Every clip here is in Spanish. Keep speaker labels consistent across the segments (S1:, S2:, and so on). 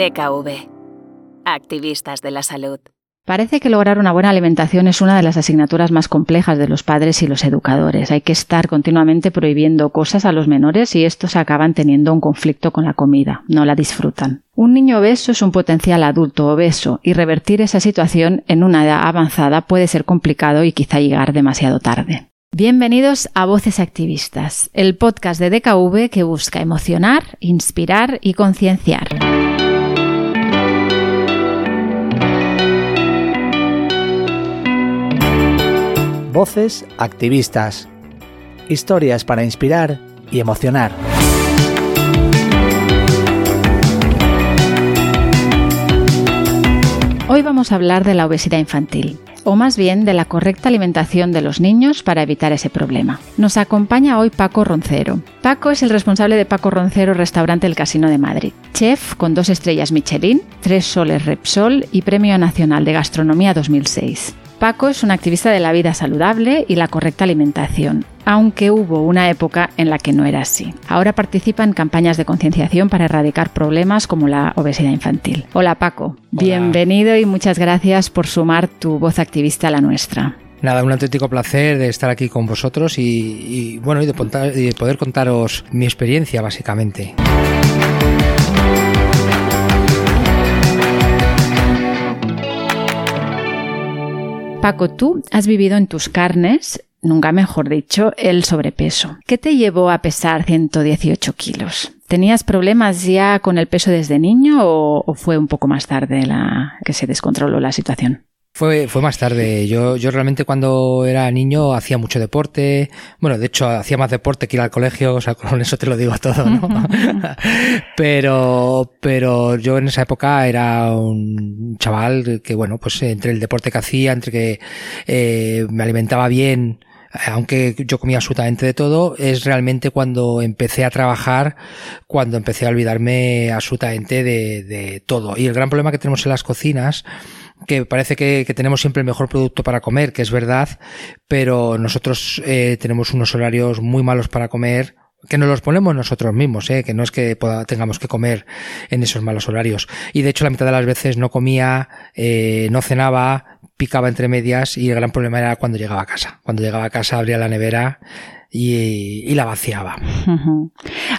S1: DKV. Activistas de la salud.
S2: Parece que lograr una buena alimentación es una de las asignaturas más complejas de los padres y los educadores. Hay que estar continuamente prohibiendo cosas a los menores y estos acaban teniendo un conflicto con la comida, no la disfrutan. Un niño obeso es un potencial adulto obeso y revertir esa situación en una edad avanzada puede ser complicado y quizá llegar demasiado tarde. Bienvenidos a Voces Activistas, el podcast de DKV que busca emocionar, inspirar y concienciar.
S3: Voces Activistas. Historias para inspirar y emocionar.
S2: Hoy vamos a hablar de la obesidad infantil, o más bien de la correcta alimentación de los niños para evitar ese problema. Nos acompaña hoy Paco Roncero. Paco es el responsable de Paco Roncero Restaurante El Casino de Madrid, chef con dos estrellas Michelin, tres soles Repsol y Premio Nacional de Gastronomía 2006. Paco es un activista de la vida saludable y la correcta alimentación, aunque hubo una época en la que no era así. Ahora participa en campañas de concienciación para erradicar problemas como la obesidad infantil. Hola Paco, bienvenido y muchas gracias por sumar tu voz activista a la nuestra.
S4: Nada, un auténtico placer de estar aquí con vosotros y, bueno, y de, de poder contaros mi experiencia básicamente.
S2: Paco, tú has vivido en tus carnes, nunca mejor dicho, el sobrepeso. ¿Qué te llevó a pesar 118 kilos? ¿Tenías problemas ya con el peso desde niño o, fue un poco más tarde la que se descontroló la situación?
S4: Fue, fue más tarde. Yo, yo realmente cuando era niño hacía mucho deporte. Bueno, de hecho hacía más deporte que ir al colegio, o sea, con eso te lo digo todo, ¿no? pero, pero yo en esa época era un chaval que, bueno, pues entre el deporte que hacía, entre que eh, me alimentaba bien, aunque yo comía absolutamente de todo, es realmente cuando empecé a trabajar, cuando empecé a olvidarme absolutamente de, de todo. Y el gran problema que tenemos en las cocinas que parece que, tenemos siempre el mejor producto para comer, que es verdad, pero nosotros eh, tenemos unos horarios muy malos para comer, que nos los ponemos nosotros mismos, ¿eh? que no es que tengamos que comer en esos malos horarios. Y de hecho la mitad de las veces no comía, eh, no cenaba, picaba entre medias y el gran problema era cuando llegaba a casa. Cuando llegaba a casa abría la nevera y, la vaciaba.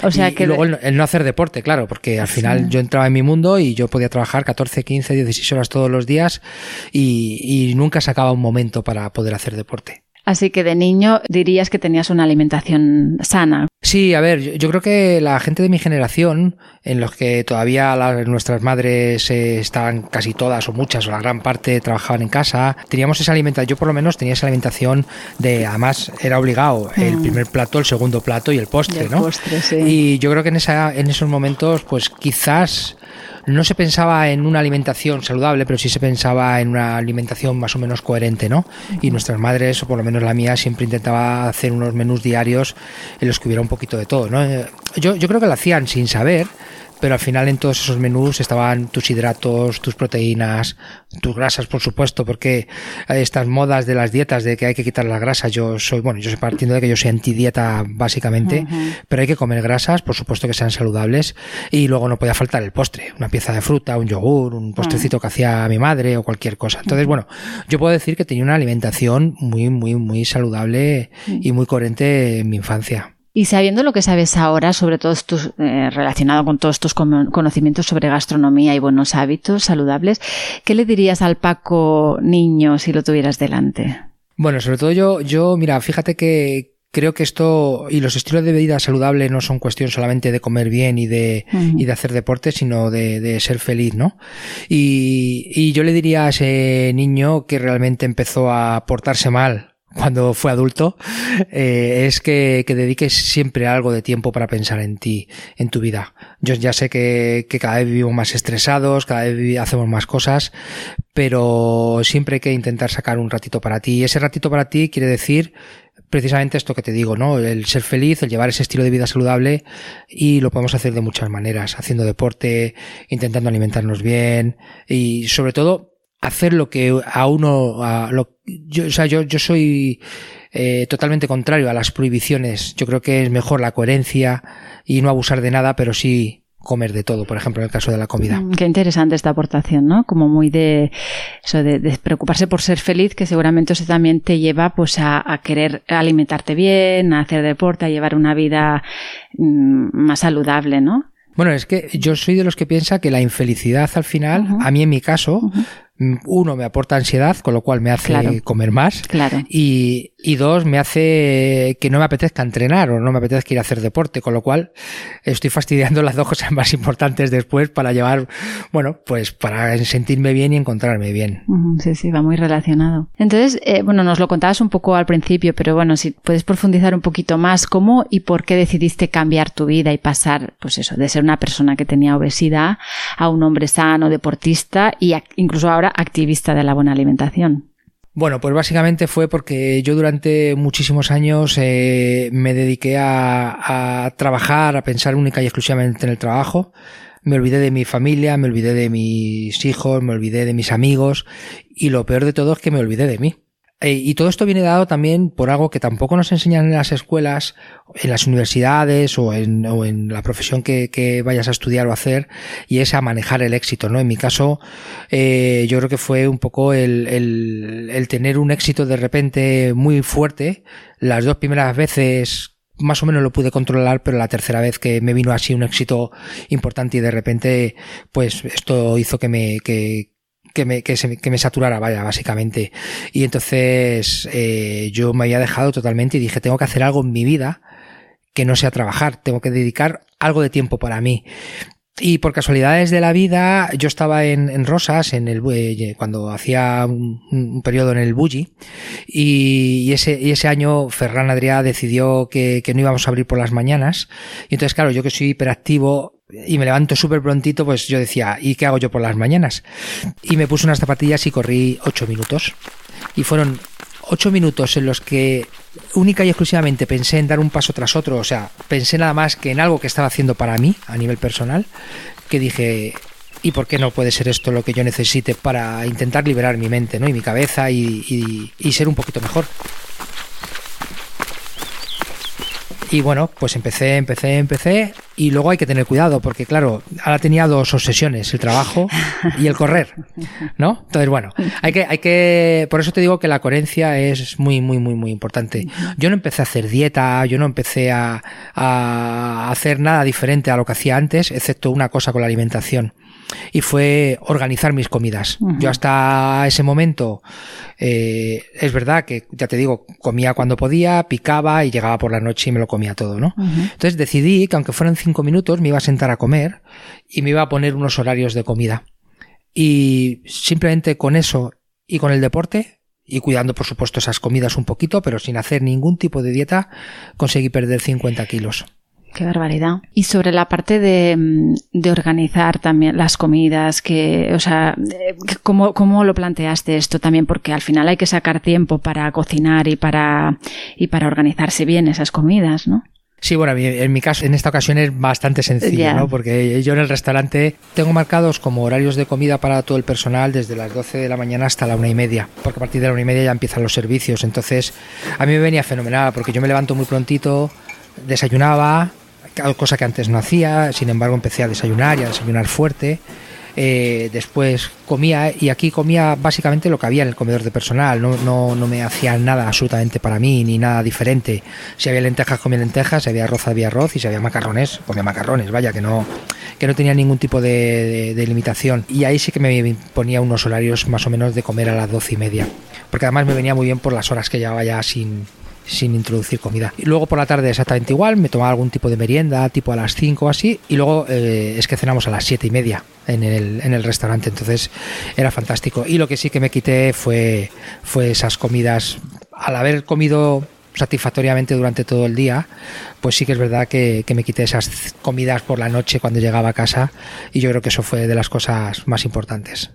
S2: O sea que...
S4: luego el, no hacer deporte, claro, porque al final yo entraba en mi mundo y yo podía trabajar 14, 15, 16 horas todos los días y, y nunca sacaba un momento para poder hacer deporte.
S2: Así que de niño dirías que tenías una alimentación sana.
S4: Sí, a ver, yo, creo que la gente de mi generación, en los que todavía nuestras madres eh, estaban casi todas o muchas o la gran parte trabajaban en casa, teníamos esa alimentación, yo por lo menos tenía esa alimentación de, además era obligado, el mm. primer plato, el segundo plato y el postre, ¿no? Y yo creo que en, esa, en esos momentos, pues quizás no se pensaba en una alimentación saludable, pero sí se pensaba en una alimentación más o menos coherente, ¿no? Y nuestras madres, o por lo menos la mía, siempre intentaba hacer unos menús diarios en los que hubiera un poquito de todo, ¿no? Yo, yo creo que lo hacían sin saber, pero al final en todos esos menús estaban tus hidratos, tus proteínas, tus grasas, por supuesto, porque estas modas de las dietas de que hay que quitar las grasas, yo soy, bueno, yo estoy partiendo de que yo soy antidieta básicamente, pero hay que comer grasas, por supuesto que sean saludables, y luego no podía faltar el postre, una pieza de fruta, un yogur, un postrecito que hacía mi madre o cualquier cosa. Entonces, bueno, yo puedo decir que tenía una alimentación muy, muy, muy saludable y muy coherente en mi infancia.
S2: Y sabiendo lo que sabes ahora, sobre todo eh, relacionado con todos tus conocimientos sobre gastronomía y buenos hábitos saludables, ¿qué le dirías al Paco niño si lo tuvieras delante?
S4: Bueno, sobre todo yo, yo, mira, fíjate que creo que esto y los estilos de vida saludable no son cuestión solamente de comer bien y de, y de hacer deporte, sino de, de ser feliz, ¿no? Y, y yo le diría a ese niño que realmente empezó a portarse mal cuando fue adulto, eh, es que, que, dediques siempre algo de tiempo para pensar en ti, en tu vida. Yo ya sé que, que cada vez vivimos más estresados, cada vez hacemos más cosas, pero siempre hay que intentar sacar un ratito para ti. Y ese ratito para ti quiere decir precisamente esto que te digo, ¿no? El ser feliz, el llevar ese estilo de vida saludable y lo podemos hacer de muchas maneras, haciendo deporte, intentando alimentarnos bien y sobre todo hacer lo que a uno, a lo, yo, o sea, yo, yo soy eh, totalmente contrario a las prohibiciones. Yo creo que es mejor la coherencia y no abusar de nada, pero sí comer de todo, por ejemplo, en el caso de la comida.
S2: Mm, qué interesante esta aportación, ¿no? Como muy de eso de, preocuparse por ser feliz, que seguramente eso también te lleva pues a, querer alimentarte bien, a hacer deporte, a llevar una vida mm, más saludable, ¿no?
S4: Bueno, es que yo soy de los que piensa que la infelicidad al final, a mí en mi caso, uno me aporta ansiedad, con lo cual me hace comer más.
S2: Claro.
S4: Y, y, dos, me hace que no me apetezca entrenar o no me apetezca ir a hacer deporte, con lo cual estoy fastidiando las dos cosas más importantes después para llevar, bueno, pues para sentirme bien y encontrarme bien.
S2: Sí, sí, va muy relacionado. Entonces, eh, bueno, nos lo contabas un poco al principio, pero bueno, si puedes profundizar un poquito más, ¿cómo y por qué decidiste cambiar tu vida y pasar, pues eso, de ser una persona que tenía obesidad a un hombre sano, deportista y incluso ahora activista de la buena alimentación?
S4: Bueno, pues básicamente fue porque yo durante muchísimos años eh, me dediqué a, trabajar, a pensar única y exclusivamente en el trabajo. Me olvidé de mi familia, me olvidé de mis hijos, me olvidé de mis amigos y lo peor de todo es que me olvidé de mí. Eh, y todo esto viene dado también por algo que tampoco nos enseñan en las escuelas, en las universidades o en, o en la profesión que, vayas a estudiar o hacer, y es a manejar el éxito, ¿no? En mi caso, eh, yo creo que fue un poco el, el, el tener un éxito de repente muy fuerte. Las dos primeras veces más o menos lo pude controlar, pero la tercera vez que me vino así un éxito importante y de repente, pues esto hizo que me, que, que me, que, se, que me saturara, vaya, básicamente. Y entonces eh, yo me había dejado totalmente y dije, tengo que hacer algo en mi vida que no sea trabajar, tengo que dedicar algo de tiempo para mí. Y por casualidades de la vida, yo estaba en, en Rosas, en el, eh, cuando hacía un, un, periodo en el Bulli, y, ese, y ese año Ferran Adrià decidió que, que no íbamos a abrir por las mañanas. Y entonces, claro, yo que soy hiperactivo, y me levanto súper prontito, pues yo decía, ¿y qué hago yo por las mañanas? Y me puse unas zapatillas y corrí ocho minutos. Y fueron ocho minutos en los que única y exclusivamente pensé en dar un paso tras otro, o sea, pensé nada más que en algo que estaba haciendo para mí a nivel personal, que dije, ¿y por qué no puede ser esto lo que yo necesite para intentar liberar mi mente ¿no? y mi cabeza y, y ser un poquito mejor? Y bueno, pues empecé, empecé, empecé. Y luego hay que tener cuidado, porque claro, ahora tenía dos obsesiones, el trabajo y el correr, ¿no? Entonces, bueno, hay que, hay que, por eso te digo que la coherencia es muy, muy, muy, muy importante. Yo no empecé a hacer dieta, yo no empecé a, a hacer nada diferente a lo que hacía antes, excepto una cosa con la alimentación y fue organizar mis comidas. Yo hasta ese momento, eh, es verdad que, ya te digo, comía cuando podía, picaba y llegaba por la noche y me lo comía todo, ¿no? Entonces decidí que aunque fueran cinco minutos me iba a sentar a comer y me iba a poner unos horarios de comida. Y simplemente con eso y con el deporte, y cuidando por supuesto esas comidas un poquito, pero sin hacer ningún tipo de dieta, conseguí perder 50 kilos.
S2: Qué barbaridad. Y sobre la parte de, mm, de organizar también las comidas, que, o sea, eh, ¿cómo, ¿cómo, lo planteaste esto también? Porque al final hay que sacar tiempo para cocinar y para, y para organizarse bien esas comidas, ¿no?
S4: Sí, bueno, en mi caso, en esta ocasión es bastante sencillo, ¿no? Porque yo en el restaurante tengo marcados como horarios de comida para todo el personal desde las 12 de la mañana hasta la una y media, porque a partir de la una y media ya empiezan los servicios. Entonces, a mí me venía fenomenal, porque yo me levanto muy prontito, desayunaba, cosa que antes no hacía, sin embargo empecé a desayunar y a desayunar fuerte. Eh, después comía y aquí comía básicamente lo que había en el comedor de personal, no, no, no, me hacía nada absolutamente para mí ni nada diferente. Si había lentejas comía lentejas, si había arroz había arroz y si había macarrones comía macarrones, vaya que no, que no tenía ningún tipo de, de limitación. Y ahí sí que me ponía unos horarios más o menos de comer a las doce y media, porque además me venía muy bien por las horas que llevaba ya sin, sin introducir comida. Y luego por la tarde exactamente igual, me tomaba algún tipo de merienda, tipo a las 5 o así, y luego eh, es que cenamos a las 7 y media en el, en el restaurante, entonces era fantástico. Y lo que sí que me quité fue, fue esas comidas, al haber comido satisfactoriamente durante todo el día, pues sí que es verdad que, que, me quité esas comidas por la noche cuando llegaba a casa y yo creo que eso fue de las cosas más importantes.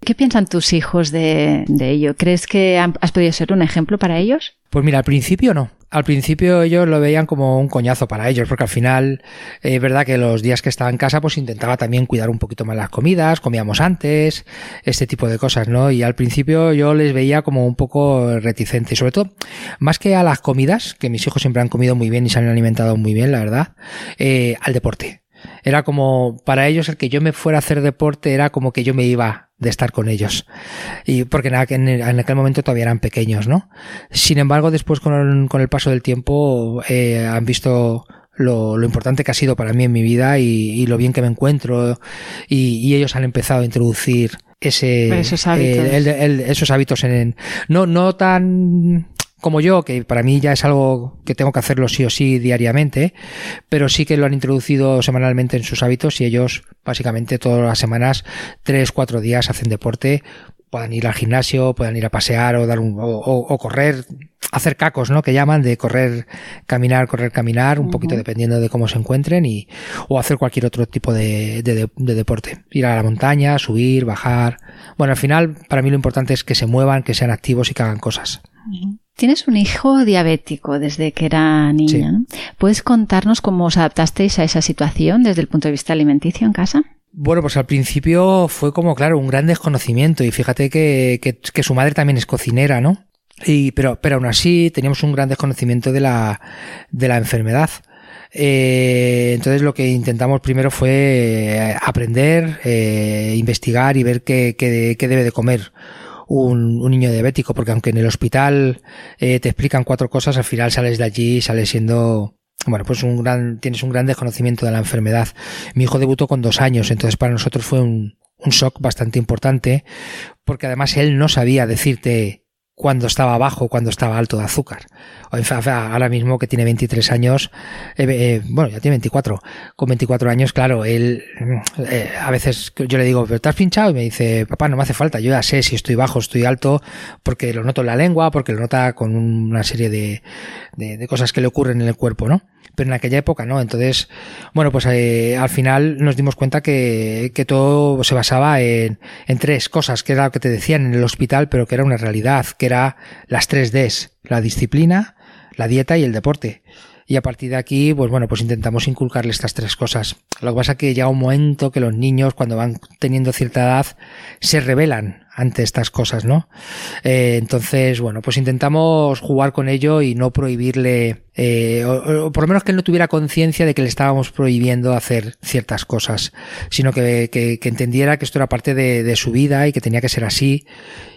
S2: ¿Qué piensan tus hijos de, ello? ¿Crees que has podido ser un ejemplo para ellos?
S4: Pues mira, al principio no. Al principio ellos lo veían como un coñazo para ellos, porque al final es eh, verdad que los días que estaba en casa pues intentaba también cuidar un poquito más las comidas, comíamos antes, este tipo de cosas, ¿no? Y al principio yo les veía como un poco reticente, sobre todo, más que a las comidas, que mis hijos siempre han comido muy bien y se han alimentado muy bien, la verdad, eh, al deporte. Era como, para ellos el que yo me fuera a hacer deporte era como que yo me iba de estar con ellos. Y porque en, aquel momento todavía eran pequeños, ¿no? Sin embargo, después con el, paso del tiempo eh, han visto lo, importante que ha sido para mí en mi vida y, lo bien que me encuentro y, ellos han empezado a introducir ese
S2: esos hábitos,
S4: esos hábitos en, no no tan como yo, que para mí ya es algo que tengo que hacerlo sí o sí diariamente, pero sí que lo han introducido semanalmente en sus hábitos y ellos básicamente todas las semanas, tres, cuatro días hacen deporte, puedan ir al gimnasio, puedan ir a pasear o dar un, o, correr, hacer cacos, ¿no? Que llaman de correr, caminar, correr, caminar, un poquito dependiendo de cómo se encuentren y, o hacer cualquier otro tipo de, de, deporte. Ir a la montaña, subir, bajar. Bueno, al final, para mí lo importante es que se muevan, que sean activos y que hagan cosas.
S2: Tienes un hijo diabético desde que era niña. ¿Puedes contarnos cómo os adaptasteis a esa situación desde el punto de vista alimenticio en casa?
S4: Bueno, pues al principio fue como, claro, un gran desconocimiento y fíjate que, que, su madre también es cocinera, ¿no? Y, pero, pero aún así teníamos un gran desconocimiento de la, de la enfermedad. Eh, entonces lo que intentamos primero fue eh, aprender, eh, investigar y ver qué, qué, qué debe de comer un, niño diabético, porque aunque en el hospital eh, te explican cuatro cosas, al final sales de allí y sales siendo bueno, pues un gran, tienes un gran desconocimiento de la enfermedad. Mi hijo debutó con dos años, entonces para nosotros fue un, un shock bastante importante, porque además él no sabía decirte cuando estaba bajo, cuando estaba alto de azúcar. Ahora mismo que tiene 23 años, eh, eh, bueno, ya tiene 24. Con 24 años, claro, él, eh, a veces yo le digo, ¿pero has pinchado? Y me dice, papá, no me hace falta, yo ya sé si estoy bajo, estoy alto, porque lo noto en la lengua, porque lo nota con una serie de, cosas que le ocurren en el cuerpo, ¿no? pero en aquella época no. Entonces, bueno, pues al final nos dimos cuenta que, que todo se basaba en, en, tres cosas, que era lo que te decían en el hospital, pero que era una realidad, que era las tres Ds, la disciplina, la dieta y el deporte. Y a partir de aquí, pues bueno, pues intentamos inculcarle estas tres cosas. Lo que pasa es que llega un momento que los niños, cuando van teniendo cierta edad, se rebelan ante estas cosas, ¿no? Eh, entonces, bueno, pues intentamos jugar con ello y no prohibirle, eh, o, por lo menos que él no tuviera conciencia de que le estábamos prohibiendo hacer ciertas cosas, sino que, que, entendiera que esto era parte de, de, su vida y que tenía que ser así.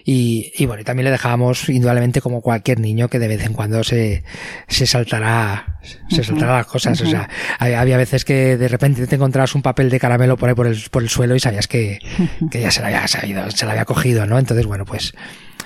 S4: Y, y bueno, y también le dejábamos indudablemente como cualquier niño que de vez en cuando se, se saltará, se saltará las cosas. O sea, había veces que de repente te encontrabas un papel de caramelo por ahí por el, por el suelo y sabías que, que ya se lo había sabido, se lo había cogido ¿no? Entonces, bueno, pues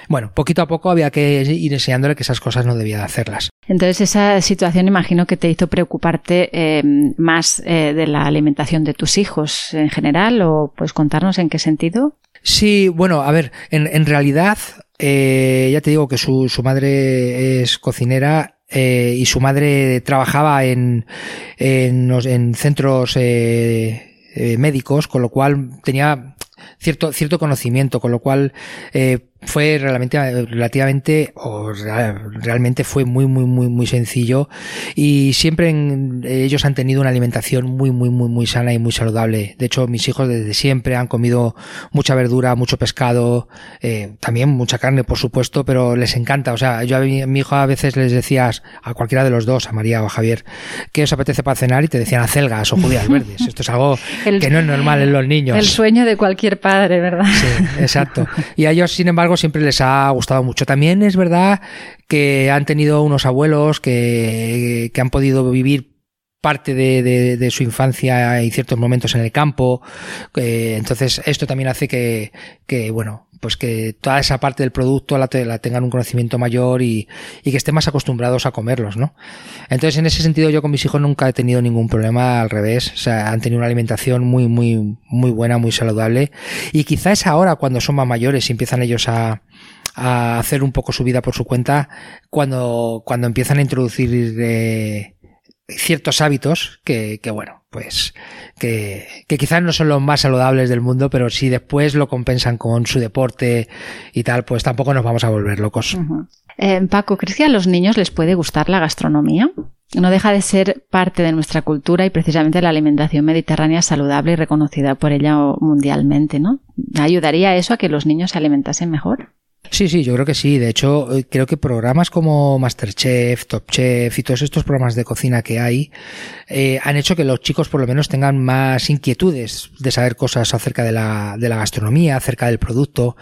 S4: bueno, poquito a poco había que ir enseñándole que esas cosas no debía de hacerlas.
S2: Entonces esa situación imagino que te hizo preocuparte eh, más eh, de la alimentación de tus hijos en general o puedes contarnos en qué sentido.
S4: Sí, bueno, a ver, en, realidad eh, ya te digo que su, su madre es cocinera y su madre trabajaba en, en, en centros médicos, con lo cual tenía cierto, cierto conocimiento, con lo cual eh, fue realmente, relativamente, o realmente fue muy, muy, muy, muy sencillo y siempre ellos han tenido una alimentación muy, muy, muy, muy sana y muy saludable. De hecho, mis hijos desde siempre han comido mucha verdura, mucho pescado, eh, también mucha carne, por supuesto, pero les encanta. O sea, yo a mi, hijo a veces les decías, a cualquiera de los dos, a María o a Javier, ¿qué os apetece para cenar? Y te decían acelgas o judías verdes. Esto es algo que no es normal en los niños.
S2: El sueño de cualquier padre, ¿verdad?
S4: Sí, exacto. Y a ellos, sin embargo, siempre les ha gustado mucho. También es verdad que han tenido unos abuelos que, que han podido vivir parte de, de, su infancia y ciertos momentos en el campo. Eh, entonces, esto también hace que, que, bueno, pues que toda esa parte del producto la, tengan un conocimiento mayor y, y, que estén más acostumbrados a comerlos, ¿no? Entonces, en ese sentido, yo con mis hijos nunca he tenido ningún problema, al revés. O sea, han tenido una alimentación muy, muy, muy buena, muy saludable. Y quizá es ahora cuando son más mayores y empiezan ellos a, a hacer un poco su vida por su cuenta, cuando, cuando empiezan a introducir eh, ciertos hábitos que, que bueno, pues que, quizás no son los más saludables del mundo, pero si después lo compensan con su deporte y tal, pues tampoco nos vamos a volver locos.
S2: eh, Paco, ¿crees que a los niños les puede gustar la gastronomía? No deja de ser parte de nuestra cultura y precisamente la alimentación mediterránea saludable y reconocida por ella mundialmente, ¿no? ¿Ayudaría eso a que los niños se alimentasen mejor?
S4: Sí, sí, yo creo que sí. De hecho, eh, creo que programas como Masterchef, Top Chef y todos estos programas de cocina que hay eh, han hecho que los chicos por lo menos tengan más inquietudes de saber cosas acerca de la, de la gastronomía, acerca del producto,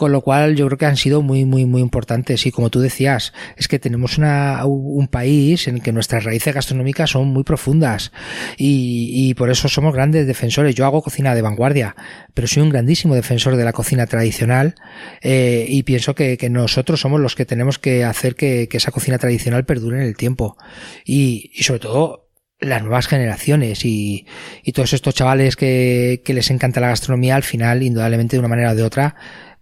S4: con lo cual yo creo que han sido muy, muy, muy importantes. Y como tú decías, es que tenemos una, un país en el que nuestras raíces gastronómicas son muy profundas y, y por eso somos grandes defensores. Yo hago cocina de vanguardia, pero soy un grandísimo defensor de la cocina tradicional. Eh, y pienso que, que, nosotros somos los que tenemos que hacer que, que esa cocina tradicional perdure en el tiempo. Y, y sobre todo las nuevas generaciones y, y todos estos chavales que, que, les encanta la gastronomía, al final, indudablemente, de una manera o de otra,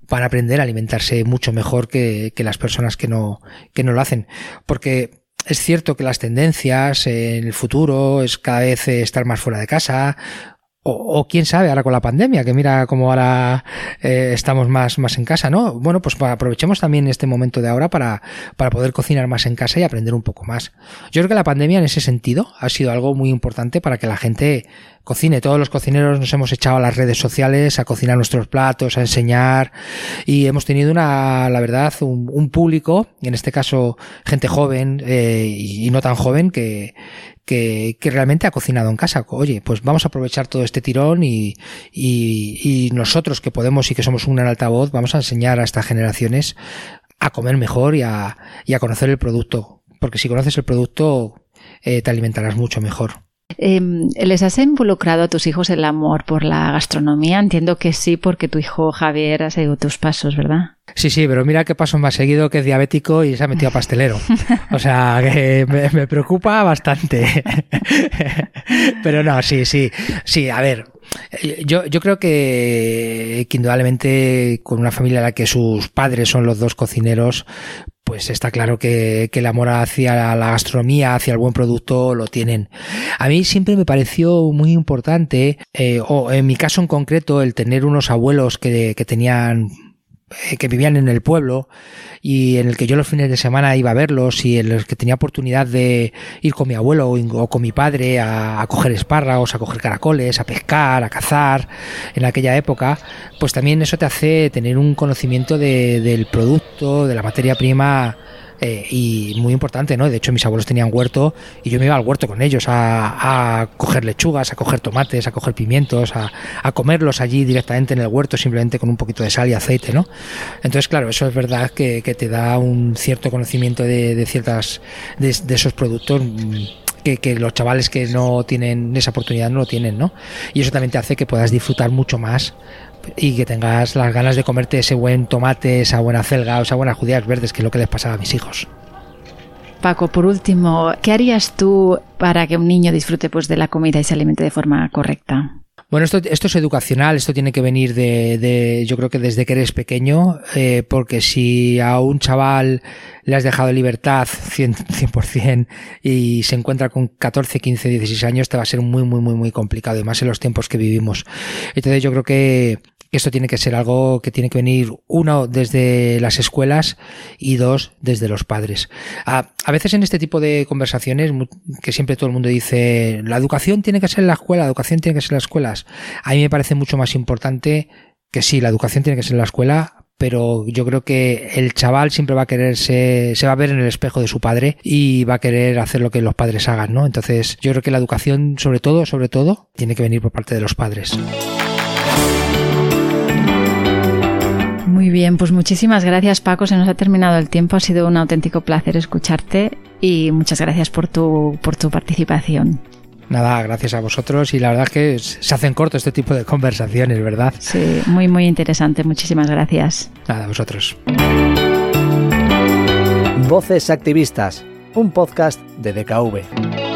S4: van a aprender a alimentarse mucho mejor que, que las personas que no, que no lo hacen. Porque es cierto que las tendencias en el futuro es cada vez estar más fuera de casa, o, quién sabe, ahora con la pandemia, que mira cómo ahora eh, estamos más, más en casa, ¿no? Bueno, pues aprovechemos también este momento de ahora para, para poder cocinar más en casa y aprender un poco más. Yo creo que la pandemia en ese sentido ha sido algo muy importante para que la gente cocine. Todos los cocineros nos hemos echado a las redes sociales a cocinar nuestros platos, a enseñar y hemos tenido una, la verdad, un, un público, en este caso gente joven eh, y no tan joven que, que, que, realmente ha cocinado en casa. Oye, pues vamos a aprovechar todo este tirón y, y, y nosotros que podemos y que somos un altavoz, vamos a enseñar a estas generaciones a comer mejor y a, y a conocer el producto. Porque si conoces el producto, eh, te alimentarás mucho mejor.
S2: Eh, ¿Les has involucrado a tus hijos el amor por la gastronomía? Entiendo que sí, porque tu hijo Javier ha seguido tus pasos, ¿verdad?
S4: Sí, sí, pero mira qué paso más seguido que es diabético y se ha metido a pastelero. O sea, que me, me preocupa bastante. pero no, sí, sí, sí, a ver, yo, yo creo que, que, indudablemente con una familia en la que sus padres son los dos cocineros, pues está claro que, que, el amor hacia la gastronomía, hacia el buen producto, lo tienen. A mí siempre me pareció muy importante, eh, o en mi caso en concreto, el tener unos abuelos que, que tenían que vivían en el pueblo y en el que yo los fines de semana iba a verlos y en los que tenía oportunidad de ir con mi abuelo o con mi padre a, a coger espárragos, a coger caracoles, a pescar, a cazar en aquella época, pues también eso te hace tener un conocimiento de, del producto, de la materia prima eh, y muy importante, ¿no? De hecho, mis abuelos tenían huerto y yo me iba al huerto con ellos a, a coger lechugas, a coger tomates, a coger pimientos, a, a, comerlos allí directamente en el huerto, simplemente con un poquito de sal y aceite, ¿no? Entonces, claro, eso es verdad que, que te da un cierto conocimiento de, de ciertas, de, de esos productos que, que, los chavales que no tienen esa oportunidad no lo tienen, ¿no? Y eso también te hace que puedas disfrutar mucho más y que tengas las ganas de comerte ese buen tomate, esa buena celga o esa buenas judías verdes, que es lo que les pasaba a mis hijos.
S2: Paco, por último, ¿qué harías tú para que un niño disfrute pues, de la comida y se alimente de forma correcta?
S4: Bueno, esto, esto es educacional, esto tiene que venir de, de yo creo que desde que eres pequeño, eh, porque si a un chaval le has dejado libertad 100%, 100% y se encuentra con 14, 15, 16 años, te va a ser muy, muy, muy, muy complicado, y más en los tiempos que vivimos. Entonces yo creo que esto tiene que ser algo que tiene que venir, uno, desde las escuelas y dos, desde los padres. A, a, veces en este tipo de conversaciones, que siempre todo el mundo dice, la educación tiene que ser en la escuela, la educación tiene que ser en las escuelas. A mí me parece mucho más importante que sí, la educación tiene que ser en la escuela, pero yo creo que el chaval siempre va a quererse, se va a ver en el espejo de su padre y va a querer hacer lo que los padres hagan, ¿no? Entonces, yo creo que la educación, sobre todo, sobre todo, tiene que venir por parte de los padres.
S2: Muy bien, pues muchísimas gracias Paco, se nos ha terminado el tiempo, ha sido un auténtico placer escucharte y muchas gracias por tu, por tu participación.
S4: Nada, gracias a vosotros y la verdad es que se hacen corto este tipo de conversaciones, ¿verdad?
S2: Sí, muy, muy interesante, muchísimas gracias.
S4: Nada, a vosotros.
S3: Voces Activistas, un podcast de DKV.